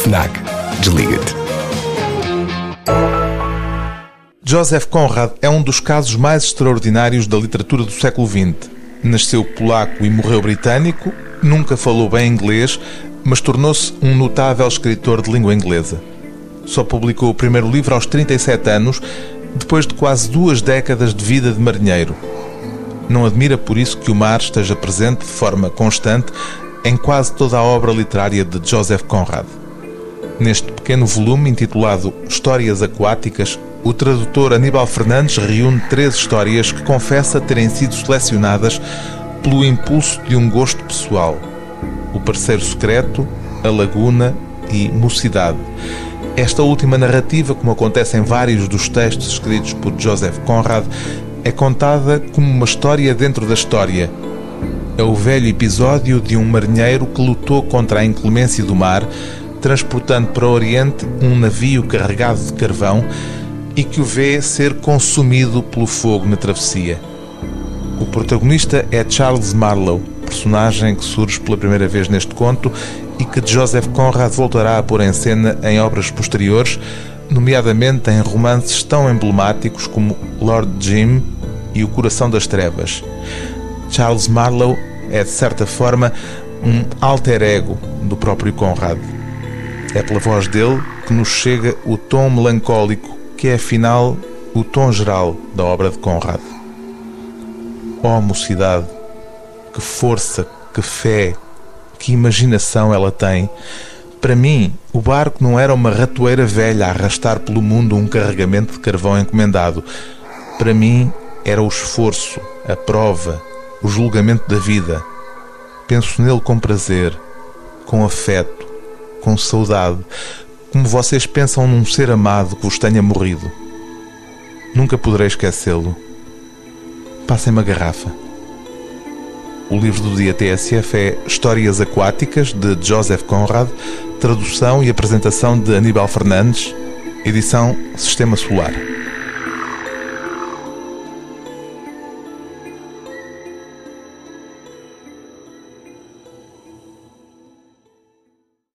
FNAC. Desliga-te. Joseph Conrad é um dos casos mais extraordinários da literatura do século XX. Nasceu polaco e morreu britânico, nunca falou bem inglês, mas tornou-se um notável escritor de língua inglesa. Só publicou o primeiro livro aos 37 anos, depois de quase duas décadas de vida de marinheiro. Não admira por isso que o mar esteja presente de forma constante em quase toda a obra literária de Joseph Conrad. Neste pequeno volume intitulado Histórias Aquáticas, o tradutor Aníbal Fernandes reúne três histórias que confessa terem sido selecionadas pelo impulso de um gosto pessoal: O Parceiro Secreto, A Laguna e Mocidade. Esta última narrativa, como acontece em vários dos textos escritos por Joseph Conrad, é contada como uma história dentro da história. É o velho episódio de um marinheiro que lutou contra a inclemência do mar, transportando para o Oriente um navio carregado de carvão e que o vê ser consumido pelo fogo na travessia. O protagonista é Charles Marlowe, personagem que surge pela primeira vez neste conto e que Joseph Conrad voltará a pôr em cena em obras posteriores, nomeadamente em romances tão emblemáticos como Lord Jim e O Coração das Trevas. Charles Marlowe é, de certa forma, um alter ego do próprio Conrad. É pela voz dele que nos chega o tom melancólico, que é afinal o tom geral da obra de Conrad. Oh mocidade, que força, que fé, que imaginação ela tem. Para mim, o barco não era uma ratoeira velha a arrastar pelo mundo um carregamento de carvão encomendado. Para mim, era o esforço, a prova, o julgamento da vida. Penso nele com prazer, com afeto, com saudade, como vocês pensam num ser amado que vos tenha morrido. Nunca poderei esquecê-lo. Passem-me a garrafa. O livro do dia TSF é Histórias Aquáticas, de Joseph Conrad, tradução e apresentação de Aníbal Fernandes, edição Sistema Solar.